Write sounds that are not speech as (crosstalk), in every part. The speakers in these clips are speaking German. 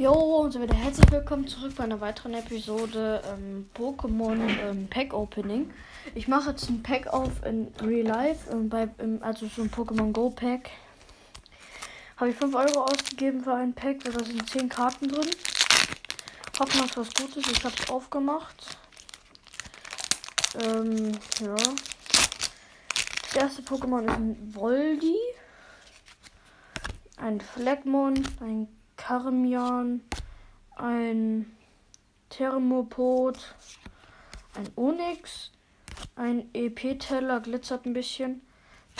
Jo, und so wieder herzlich willkommen zurück bei einer weiteren Episode ähm, Pokémon ähm, Pack Opening. Ich mache jetzt ein Pack auf in Real Life, ähm, bei, im, also so ein Pokémon Go Pack. Habe ich 5 Euro ausgegeben für ein Pack, da sind 10 Karten drin. Hoffen, dass was Gutes. Ich habe es aufgemacht. Ähm, ja. Das erste Pokémon ist ein Voldi, ein Fleckmon, ein Karmian, ein Thermopod, ein Onyx, ein EP-Teller, glitzert ein bisschen,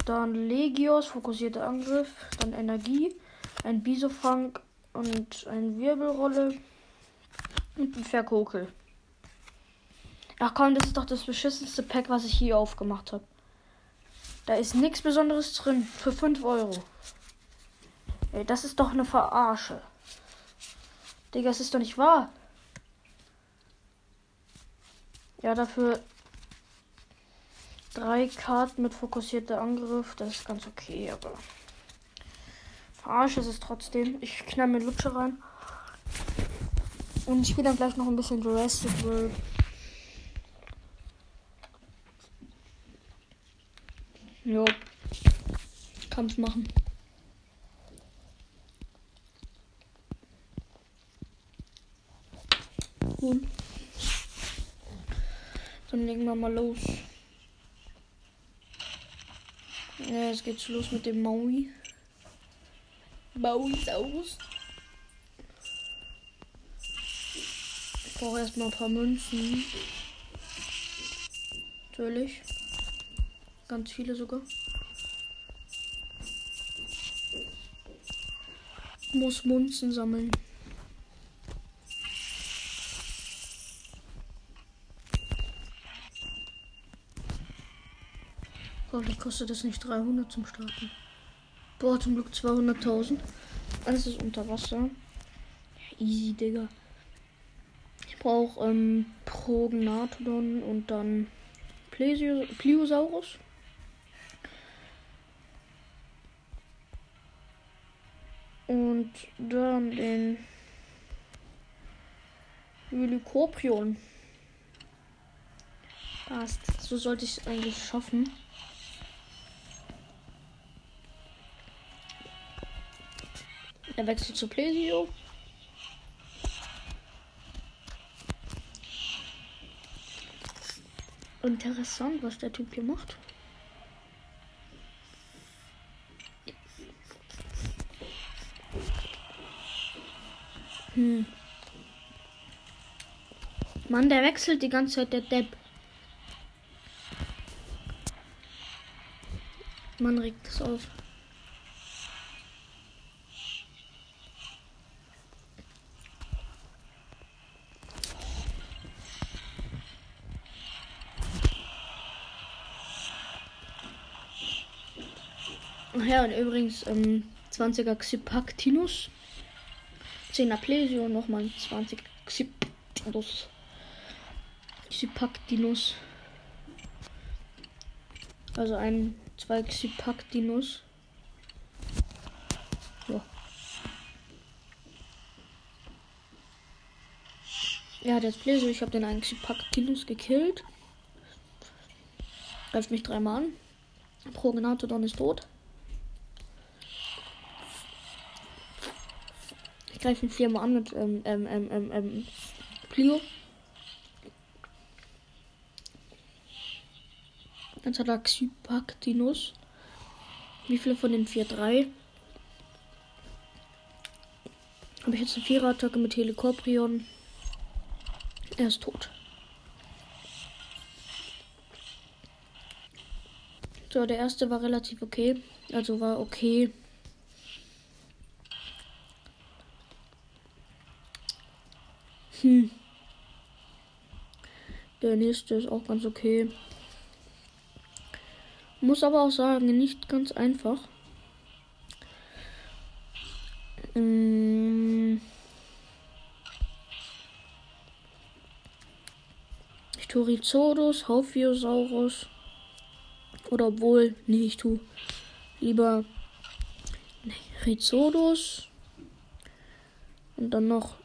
dann Legios, fokussierter Angriff, dann Energie, ein Bisofang und ein Wirbelrolle und ein Verkokel. Ach komm, das ist doch das beschissenste Pack, was ich hier aufgemacht habe. Da ist nichts Besonderes drin. Für 5 Euro. Ey, das ist doch eine Verarsche. Digga, es ist doch nicht wahr. Ja, dafür drei Karten mit fokussierter Angriff. Das ist ganz okay, aber verarsche ist es trotzdem. Ich knall mir Lutsche rein. Und ich spiele dann gleich noch ein bisschen Jurassic World. Jo. Kann's machen. Cool. Dann legen wir mal los. Ja, jetzt geht's los mit dem Maui. Maui aus. Ich brauche erstmal ein paar Münzen. Natürlich. Ganz viele sogar. Muss Münzen sammeln. Hoffentlich kostet das nicht 300 zum Starten. Boah, zum Glück 200.000. Alles ist unter Wasser. Easy, Digga. Ich brauche ähm, Prognathodon und dann Plesio Pliosaurus. Und dann den Lycoprion. Passt. So sollte ich es eigentlich schaffen. Er wechselt zu Plesio. Interessant, was der Typ hier macht. Hm. Mann, der wechselt die ganze Zeit, der Depp. Man regt es auf. Ach ja, und übrigens ähm, 20er Xipactinus. 10er Plesio nochmal 20 Xipactinus. Xipactinus. Also ein, zwei Xipactinus. Ja. Er hat Plesio, ich habe den einen Xipactinus gekillt. Greift mich dreimal an. Prognathodon ist tot. Ich greife ihn viermal an mit ähm, ähm, ähm, ähm, ähm, Plio. Jetzt hat er Xypactinus. Wie viele von den vier? Drei. Habe ich jetzt eine Vierer-Attacke mit Helicoprion. Er ist tot. So, der erste war relativ okay. Also war okay. Hm. Der nächste ist auch ganz okay. Muss aber auch sagen, nicht ganz einfach. Hm. Torizodus, Haufiosaurus. Oder obwohl, nee, ich tu lieber Rhizodus. Und dann noch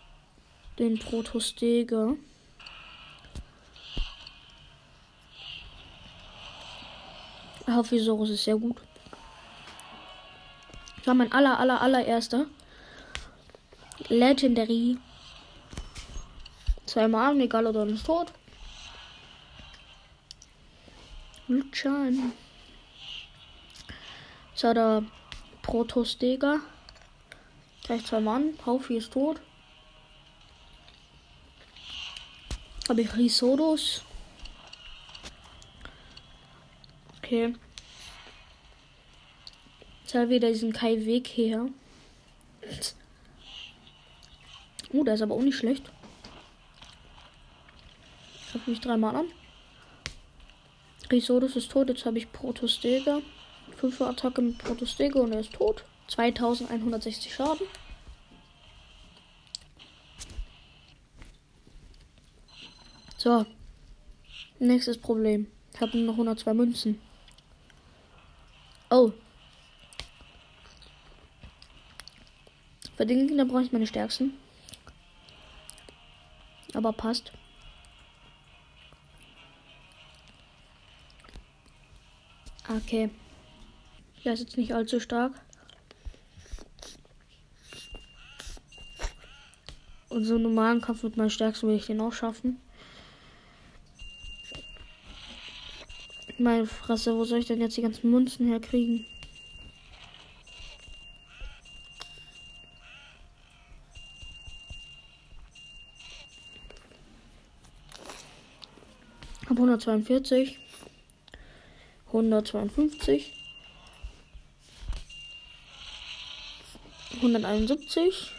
den Protostega. Haufisaurus ist sehr gut. Das war mein aller, aller, allererster. Legendary. Zweimal Megalodon ist tot. Luchan. Jetzt hat er Protostega. Gleich zwei Mann. Haufi ist tot. Habe ich Risodus. Okay. Jetzt hat wieder diesen Kai Weg her. Oh, der ist aber auch nicht schlecht. Ich habe mich dreimal an. Risodus ist tot. Jetzt habe ich Protostega. 5 Attacke mit Protostega und er ist tot. 2160 Schaden. So. Nächstes Problem. Ich habe nur noch 102 Münzen. Oh. Für den Gegner brauche ich meine stärksten. Aber passt. Okay. Der ist jetzt nicht allzu stark. Und so einen normalen Kampf mit meinem stärksten will ich den auch schaffen. Meine Fresse, wo soll ich denn jetzt die ganzen Münzen herkriegen? Hab 142. 152. 171.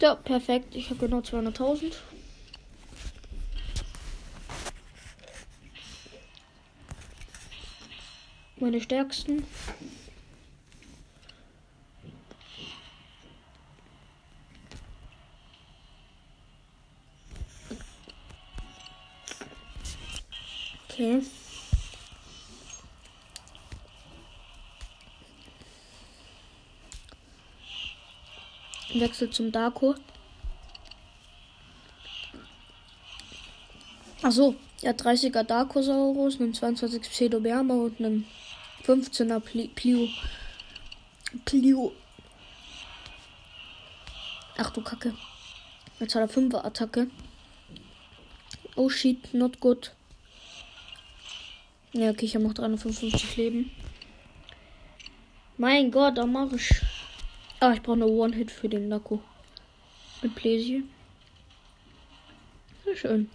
Ja, perfekt. Ich habe genau 200.000. Meine stärksten. Okay. Wechsel zum Darko. Achso, er hat 30er Darkosaurus, einen 22 Pseudoberma und einen 15er Pli Plio. Plio. Ach du Kacke. Jetzt hat er 5er Attacke. Oh shit, not good. Ja, okay, ich habe noch 355 Leben. Mein Gott, am Marsch. Ah, ich brauche eine One-Hit für den Nako. Mit Pläsier. Sehr schön.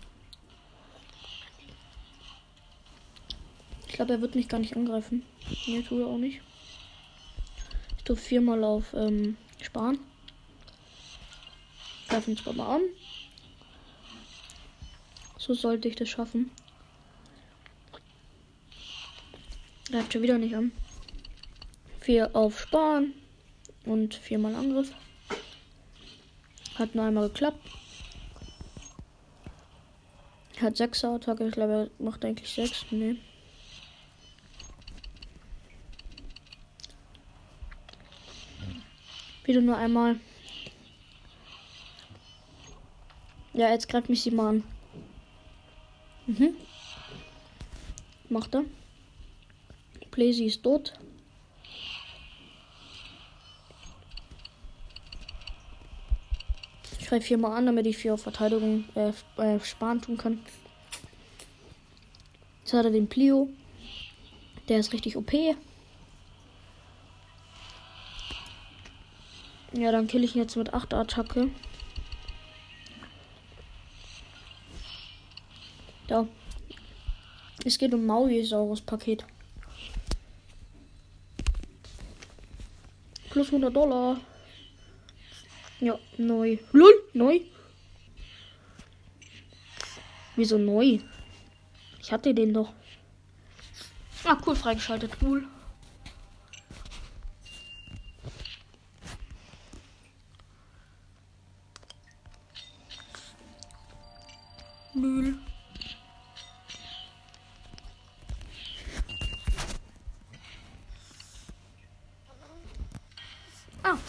Ich glaube, er wird mich gar nicht angreifen. Nee, tut er auch nicht. Ich tue viermal auf ähm, Sparen. Greifen uns mal an. So sollte ich das schaffen. Greift schon wieder nicht an. Vier auf Sparen und viermal Angriff. Hat nur einmal geklappt. Hat 6er Attacke. Ich glaube, er macht eigentlich 6. Nee. Wieder nur einmal. Ja, jetzt greift mich sie mal an. Mhm. Macht er. Blazy ist tot. Ich greife viermal an, damit ich vier Verteidigung äh, äh, sparen tun kann. Jetzt hat er den Plio. Der ist richtig OP. Ja, dann kill ich ihn jetzt mit 8 Attacke. Da. Es geht um Mauisaurus Paket. Plus 100 Dollar. Ja, neu. Lul, neu. Wieso neu? Ich hatte den doch. Ah, cool, freigeschaltet. Cool. Mühl.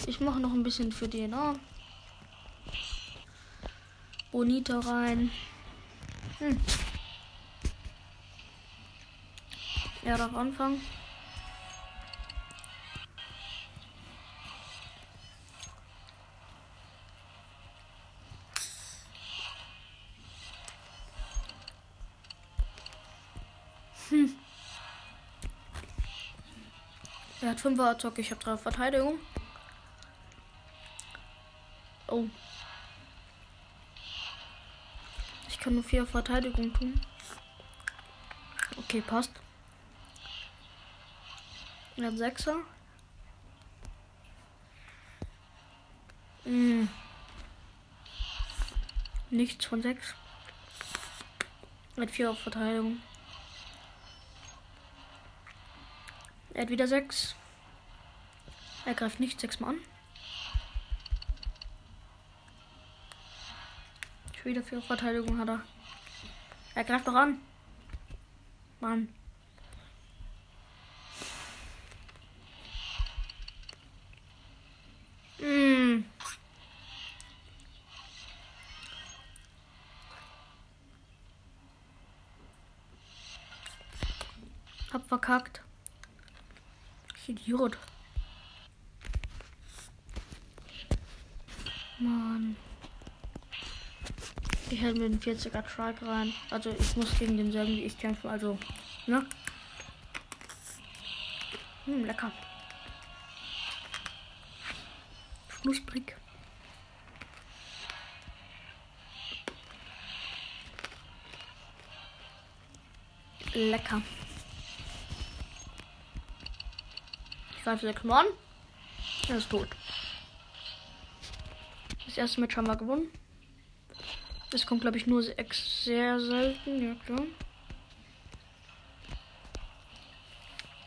Ich mache noch ein bisschen für DNA. Bonita rein. Hm. Er darf anfangen. Hm. Er hat 5 Attacke, ich habe 3 Verteidigung. Oh. Ich kann nur 4 Verteidigung tun. Okay, passt. Er hat 6er. Hm. Nichts von 6. Er hat 4 auf Verteidigung. Er hat wieder 6. Er greift nicht 6 Mal an. Wieder 4 auf Verteidigung hat er. Er greift doch an. Mann. Hm. Hab verkackt. Ich Idiot. Mann. Ich hätte mit dem 40er Truck rein. Also ich muss gegen denselben wie ich kämpfen. Also, ne? Hm, lecker. Knusprig. Lecker. Ich greife sechs Mal an. Er ist tot. Das erste Match haben wir gewonnen. Das kommt, glaube ich, nur sehr selten. Ja, klar.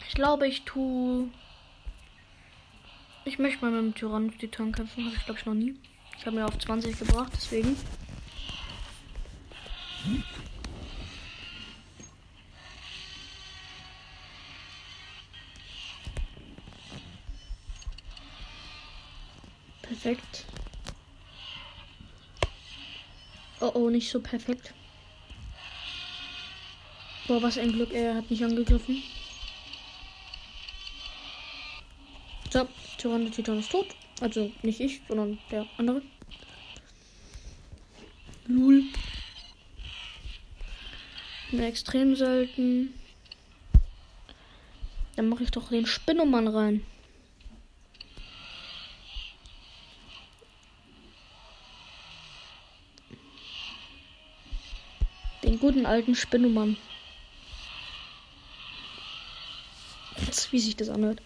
Ich glaube, ich tue. Ich möchte mal mit dem Tyrann Titan kämpfen. Habe ich, glaube ich, noch nie. Ich habe mir auf 20 gebracht, deswegen. Perfekt. Oh oh, nicht so perfekt. Boah, was ein Glück, er hat mich angegriffen. So, Tyranno Titan ist tot. Also nicht ich, sondern der andere. Lul. Mir extrem selten. Dann mache ich doch den Spinnemann rein. Guten alten Spinnemann. Wie sich das anhört.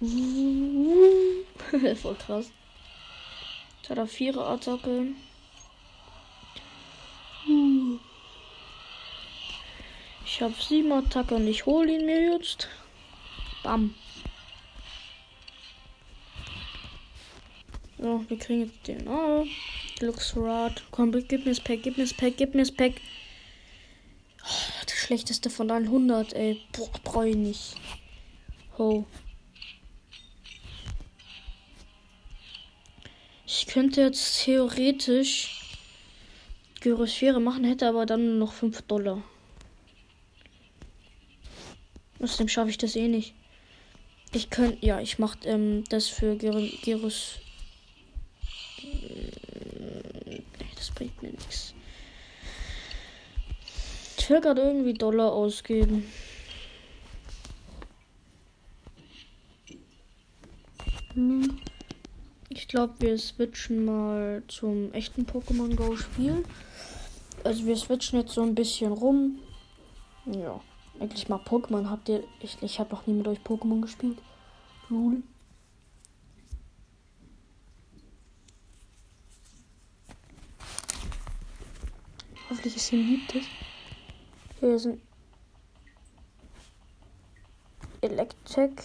(laughs) Voll krass. Jetzt er vierer Attacke. Ich habe sieben Attacke und ich hole ihn mir jetzt. Bam. So, wir kriegen jetzt den. Oh, Luxrad. Komm, gib mir das Pack, gib mir das Pack, gib mir das Pack. Oh, das schlechteste von 100, ey. Boah, brauche ich nicht. Ho. Ich könnte jetzt theoretisch Gyrosphäre machen, hätte aber dann noch 5 Dollar. Außerdem schaffe ich das eh nicht. Ich könnte, ja, ich mache ähm, das für Gyros bringt mir nichts. Ich will gerade irgendwie Dollar ausgeben. Hm. Ich glaube, wir switchen mal zum echten Pokémon Go Spiel. Also wir switchen jetzt so ein bisschen rum. Ja, eigentlich mal Pokémon habt ihr. Ich, ich habe noch nie mit euch Pokémon gespielt. Lul. Hoffentlich ist hier ein Liebtes. Hier ein Electek.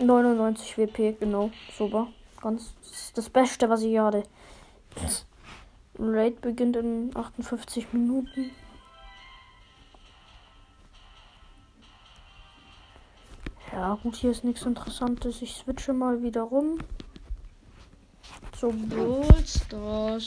99 WP, genau. Super. Ganz das, Beste, was ich hatte. Raid beginnt in 58 Minuten. Ja, gut, hier ist nichts Interessantes. Ich switche mal wieder rum. Zu Brawl Stars.